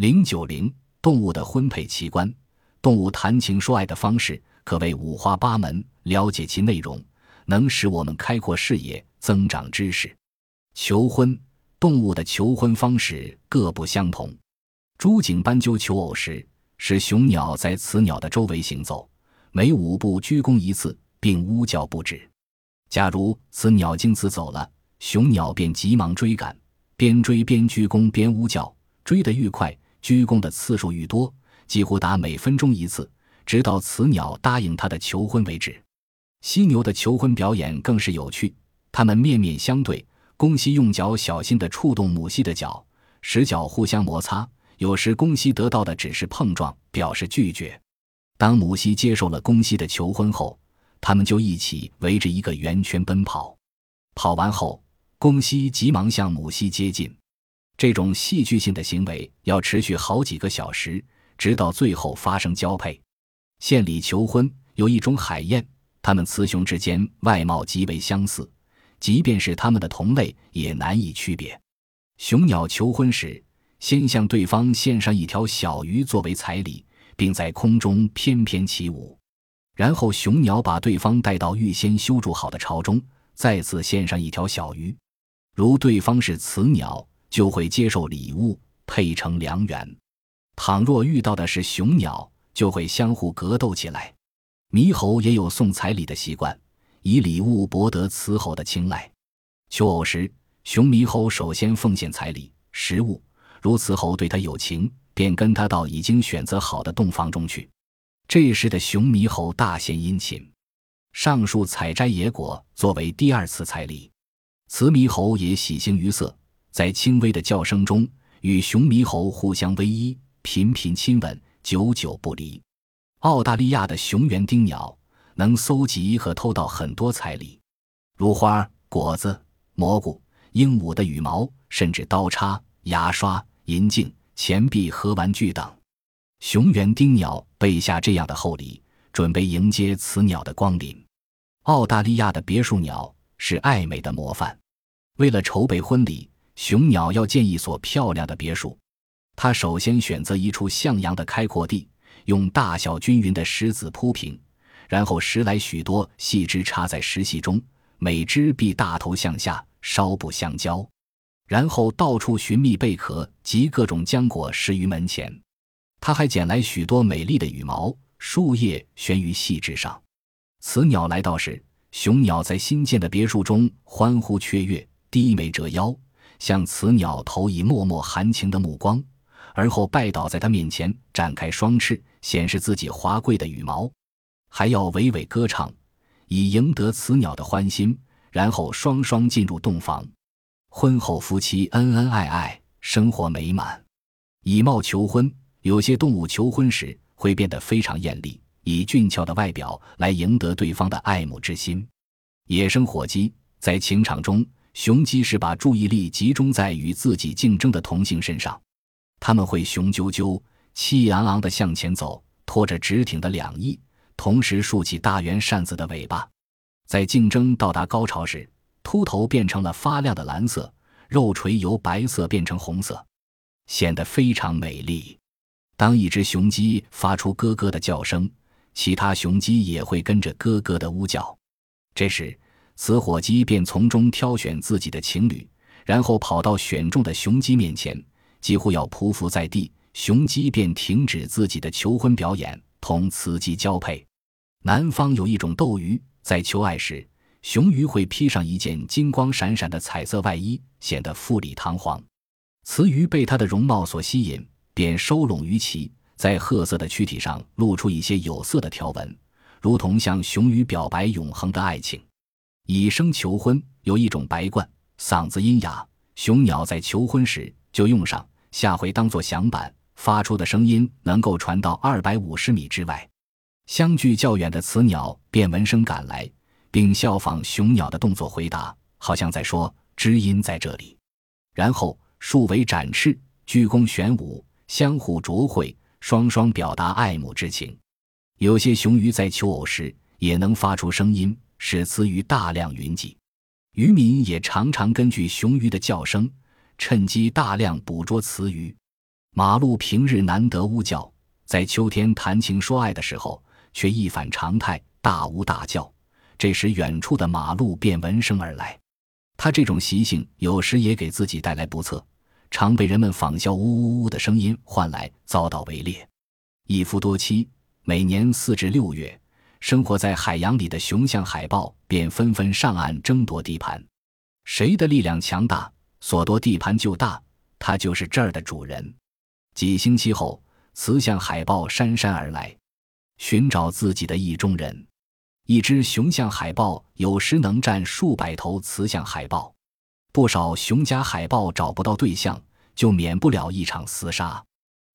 零九零，动物的婚配器官，动物谈情说爱的方式可谓五花八门，了解其内容，能使我们开阔视野，增长知识。求婚，动物的求婚方式各不相同。朱颈斑鸠求偶时，使雄鸟在雌鸟的周围行走，每五步鞠躬一次，并呜叫不止。假如雌鸟经此走了，雄鸟便急忙追赶，边追边鞠躬边呜叫，追得愈快。鞠躬的次数愈多，几乎达每分钟一次，直到雌鸟答应他的求婚为止。犀牛的求婚表演更是有趣，它们面面相对，公犀用脚小心地触动母犀的脚，使脚互相摩擦。有时公犀得到的只是碰撞，表示拒绝。当母犀接受了公犀的求婚后，它们就一起围着一个圆圈奔跑。跑完后，公犀急忙向母犀接近。这种戏剧性的行为要持续好几个小时，直到最后发生交配。献礼求婚有一种海燕，它们雌雄之间外貌极为相似，即便是它们的同类也难以区别。雄鸟求婚时，先向对方献上一条小鱼作为彩礼，并在空中翩翩起舞，然后雄鸟把对方带到预先修筑好的巢中，再次献上一条小鱼。如对方是雌鸟。就会接受礼物，配成良缘。倘若遇到的是雄鸟，就会相互格斗起来。猕猴也有送彩礼的习惯，以礼物博得雌猴的青睐。求偶时，雄猕猴首先奉献彩礼、食物，如雌猴对他有情，便跟他到已经选择好的洞房中去。这时的雄猕猴大献殷勤，上树采摘野果作为第二次彩礼。雌猕猴也喜形于色。在轻微的叫声中，与雄猕猴互相偎依，频频亲吻，久久不离。澳大利亚的雄园丁鸟能搜集和偷到很多彩礼，如花、果子、蘑菇、鹦鹉的羽毛，甚至刀叉、牙刷、银镜、钱币和玩具等。雄园丁鸟备下这样的厚礼，准备迎接雌鸟的光临。澳大利亚的别墅鸟是爱美的模范，为了筹备婚礼。雄鸟要建一所漂亮的别墅，它首先选择一处向阳的开阔地，用大小均匀的石子铺平，然后拾来许多细枝插在石隙中，每枝必大头向下，稍不相交。然后到处寻觅贝壳及各种浆果施于门前。他还捡来许多美丽的羽毛、树叶悬于细枝上。雌鸟来到时，雄鸟在新建的别墅中欢呼雀跃，低眉折腰。向雌鸟投以脉脉含情的目光，而后拜倒在他面前，展开双翅，显示自己华贵的羽毛，还要娓娓歌唱，以赢得雌鸟的欢心。然后双双进入洞房，婚后夫妻恩恩爱爱，生活美满。以貌求婚，有些动物求婚时会变得非常艳丽，以俊俏的外表来赢得对方的爱慕之心。野生火鸡在情场中。雄鸡是把注意力集中在与自己竞争的同性身上，他们会雄赳赳、气昂昂地向前走，拖着直挺的两翼，同时竖起大圆扇子的尾巴。在竞争到达高潮时，秃头变成了发亮的蓝色，肉垂由白色变成红色，显得非常美丽。当一只雄鸡发出咯咯的叫声，其他雄鸡也会跟着咯咯的呜叫。这时，雌火鸡便从中挑选自己的情侣，然后跑到选中的雄鸡面前，几乎要匍匐在地。雄鸡便停止自己的求婚表演，同雌鸡交配。南方有一种斗鱼，在求爱时，雄鱼会披上一件金光闪闪的彩色外衣，显得富丽堂皇。雌鱼被它的容貌所吸引，便收拢鱼鳍，在褐色的躯体上露出一些有色的条纹，如同向雄鱼表白永恒的爱情。以声求婚有一种白鹳，嗓子阴哑，雄鸟在求婚时就用上，下回当作响板，发出的声音能够传到二百五十米之外。相距较远的雌鸟便闻声赶来，并效仿雄鸟的动作回答，好像在说“知音在这里”。然后竖尾展翅，鞠躬旋舞，相互啄会，双双表达爱慕之情。有些雄鱼在求偶时也能发出声音。使雌鱼大量云集，渔民也常常根据雄鱼的叫声，趁机大量捕捉雌鱼。马路平日难得呜叫，在秋天谈情说爱的时候，却一反常态，大呜大叫。这时，远处的马路便闻声而来。他这种习性有时也给自己带来不测，常被人们仿效呜呜呜的声音换来遭到围猎。一夫多妻，每年四至六月，生活在海洋里的雄象海豹便纷纷上岸争夺地盘。谁的力量强大，所夺地盘就大，它就是这儿的主人。几星期后，雌象海豹姗姗而来，寻找自己的意中人。一只雄象海豹有时能占数百头雌象海豹，不少雄家海豹找不到对象，就免不了一场厮杀。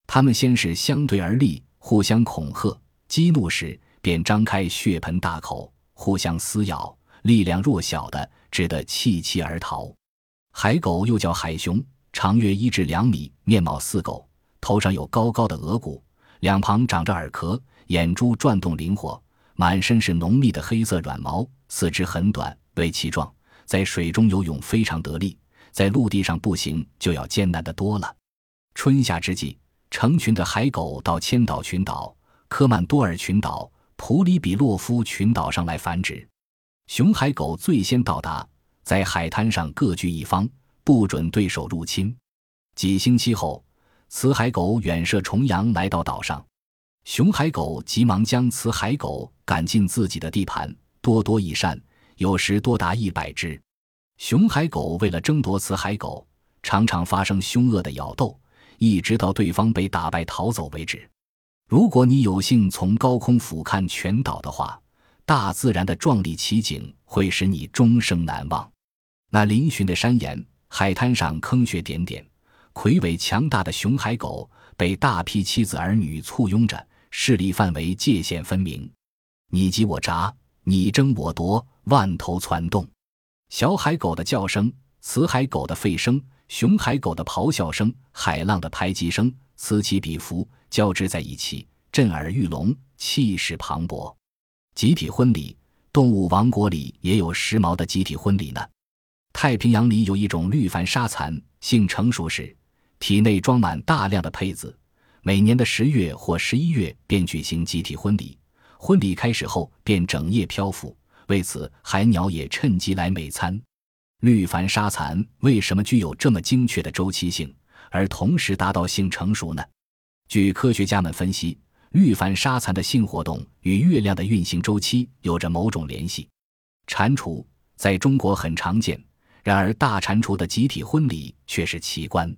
它们先是相对而立，互相恐吓，激怒时便张开血盆大口，互相撕咬。力量弱小的只得弃妻而逃。海狗又叫海熊，长约一至两米，面貌似狗。头上有高高的额骨，两旁长着耳壳，眼珠转动灵活，满身是浓密的黑色软毛，四肢很短，尾鳍状，在水中游泳非常得力，在陆地上步行就要艰难得多了。春夏之际，成群的海狗到千岛群岛、科曼多尔群岛、普里比洛夫群岛上来繁殖。雄海狗最先到达，在海滩上各据一方，不准对手入侵。几星期后。雌海狗远涉重洋来到岛上，雄海狗急忙将雌海狗赶进自己的地盘，多多益善，有时多达一百只。雄海狗为了争夺雌海狗，常常发生凶恶的咬斗，一直到对方被打败逃走为止。如果你有幸从高空俯瞰全岛的话，大自然的壮丽奇景会使你终生难忘。那嶙峋的山岩，海滩上坑穴点点。魁伟强大的雄海狗被大批妻子儿女簇拥着，势力范围界限分明，你挤我扎，你争我夺，万头攒动。小海狗的叫声，雌海狗的吠声，雄海狗的咆哮声，海浪的拍击声，此起彼伏，交织在一起，震耳欲聋，气势磅礴。集体婚礼，动物王国里也有时髦的集体婚礼呢。太平洋里有一种绿帆沙蚕，性成熟时。体内装满大量的胚子，每年的十月或十一月便举行集体婚礼。婚礼开始后便整夜漂浮，为此海鸟也趁机来美餐。绿帆沙蚕为什么具有这么精确的周期性，而同时达到性成熟呢？据科学家们分析，绿帆沙蚕的性活动与月亮的运行周期有着某种联系。蟾蜍在中国很常见，然而大蟾蜍的集体婚礼却是奇观。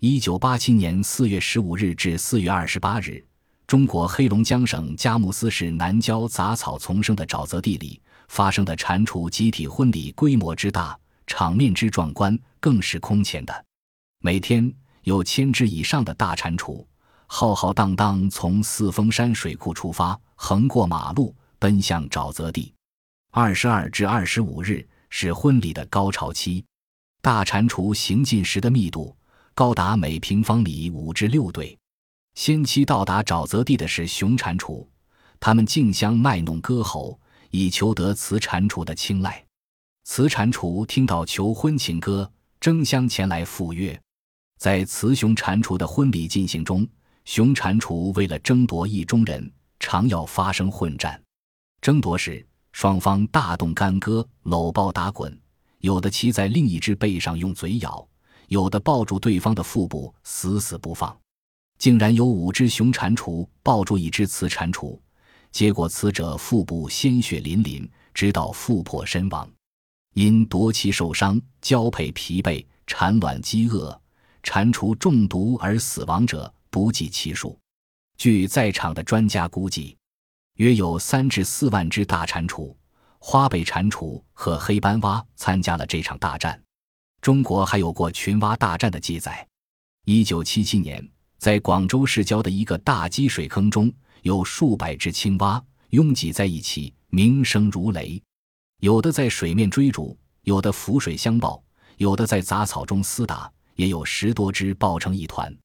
一九八七年四月十五日至四月二十八日，中国黑龙江省佳木斯市南郊杂草丛生的沼泽地里发生的蟾蜍集体婚礼，规模之大，场面之壮观，更是空前的。每天有千只以上的大蟾蜍浩浩荡荡从四峰山水库出发，横过马路，奔向沼泽地。二十二至二十五日是婚礼的高潮期，大蟾蜍行进时的密度。高达每平方米五至六对。先期到达沼泽地的是雄蟾蜍，它们竞相卖弄歌喉，以求得雌蟾蜍的青睐。雌蟾蜍听到求婚情歌，争相前来赴约。在雌雄蟾蜍的婚礼进行中，雄蟾蜍为了争夺意中人，常要发生混战。争夺时，双方大动干戈，搂抱打滚，有的骑在另一只背上用嘴咬。有的抱住对方的腹部死死不放，竟然有五只雄蟾蜍抱住一只雌蟾蜍，结果雌者腹部鲜血淋淋，直到腹破身亡。因夺妻受伤、交配疲惫、产卵饥饿、蟾蜍中毒而死亡者不计其数。据在场的专家估计，约有三至四万只大蟾蜍、花背蟾蜍和黑斑蛙参加了这场大战。中国还有过群蛙大战的记载。一九七七年，在广州市郊的一个大积水坑中，有数百只青蛙拥挤在一起，鸣声如雷。有的在水面追逐，有的浮水相抱，有的在杂草中厮打，也有十多只抱成一团。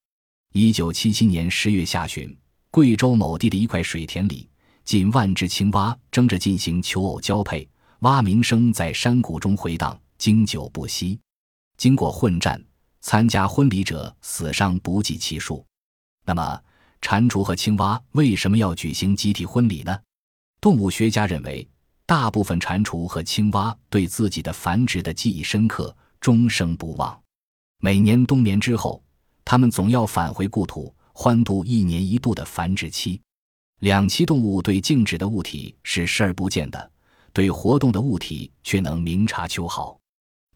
一九七七年十月下旬，贵州某地的一块水田里，近万只青蛙争着进行求偶交配，蛙鸣声在山谷中回荡，经久不息。经过混战，参加婚礼者死伤不计其数。那么，蟾蜍和青蛙为什么要举行集体婚礼呢？动物学家认为，大部分蟾蜍和青蛙对自己的繁殖的记忆深刻，终生不忘。每年冬眠之后，它们总要返回故土，欢度一年一度的繁殖期。两栖动物对静止的物体是视而不见的，对活动的物体却能明察秋毫。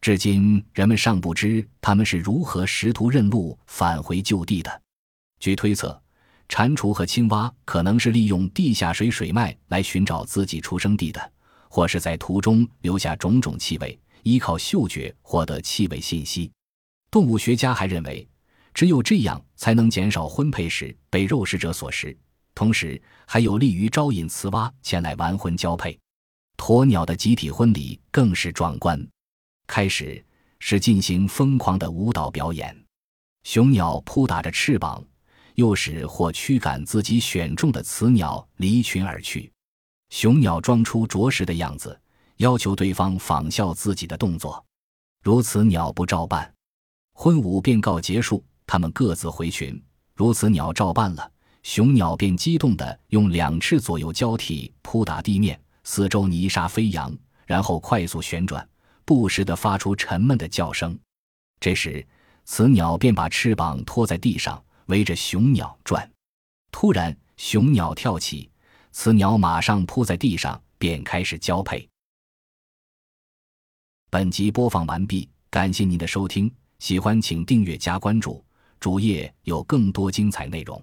至今，人们尚不知它们是如何识途认路返回旧地的。据推测，蟾蜍和青蛙可能是利用地下水水脉来寻找自己出生地的，或是在途中留下种种气味，依靠嗅觉获得气味信息。动物学家还认为，只有这样才能减少婚配时被肉食者所食，同时还有利于招引雌蛙前来完婚交配。鸵鸟的集体婚礼更是壮观，开始是进行疯狂的舞蹈表演，雄鸟扑打着翅膀，诱使或驱赶自己选中的雌鸟离群而去。雄鸟装出啄食的样子，要求对方仿效自己的动作，如此鸟不照办。婚舞便告结束，他们各自回群。如此鸟照办了，雄鸟便激动地用两翅左右交替扑打地面，四周泥沙飞扬，然后快速旋转，不时地发出沉闷的叫声。这时，雌鸟便把翅膀托在地上，围着雄鸟转。突然，雄鸟跳起，雌鸟马上扑在地上，便开始交配。本集播放完毕，感谢您的收听。喜欢请订阅加关注，主页有更多精彩内容。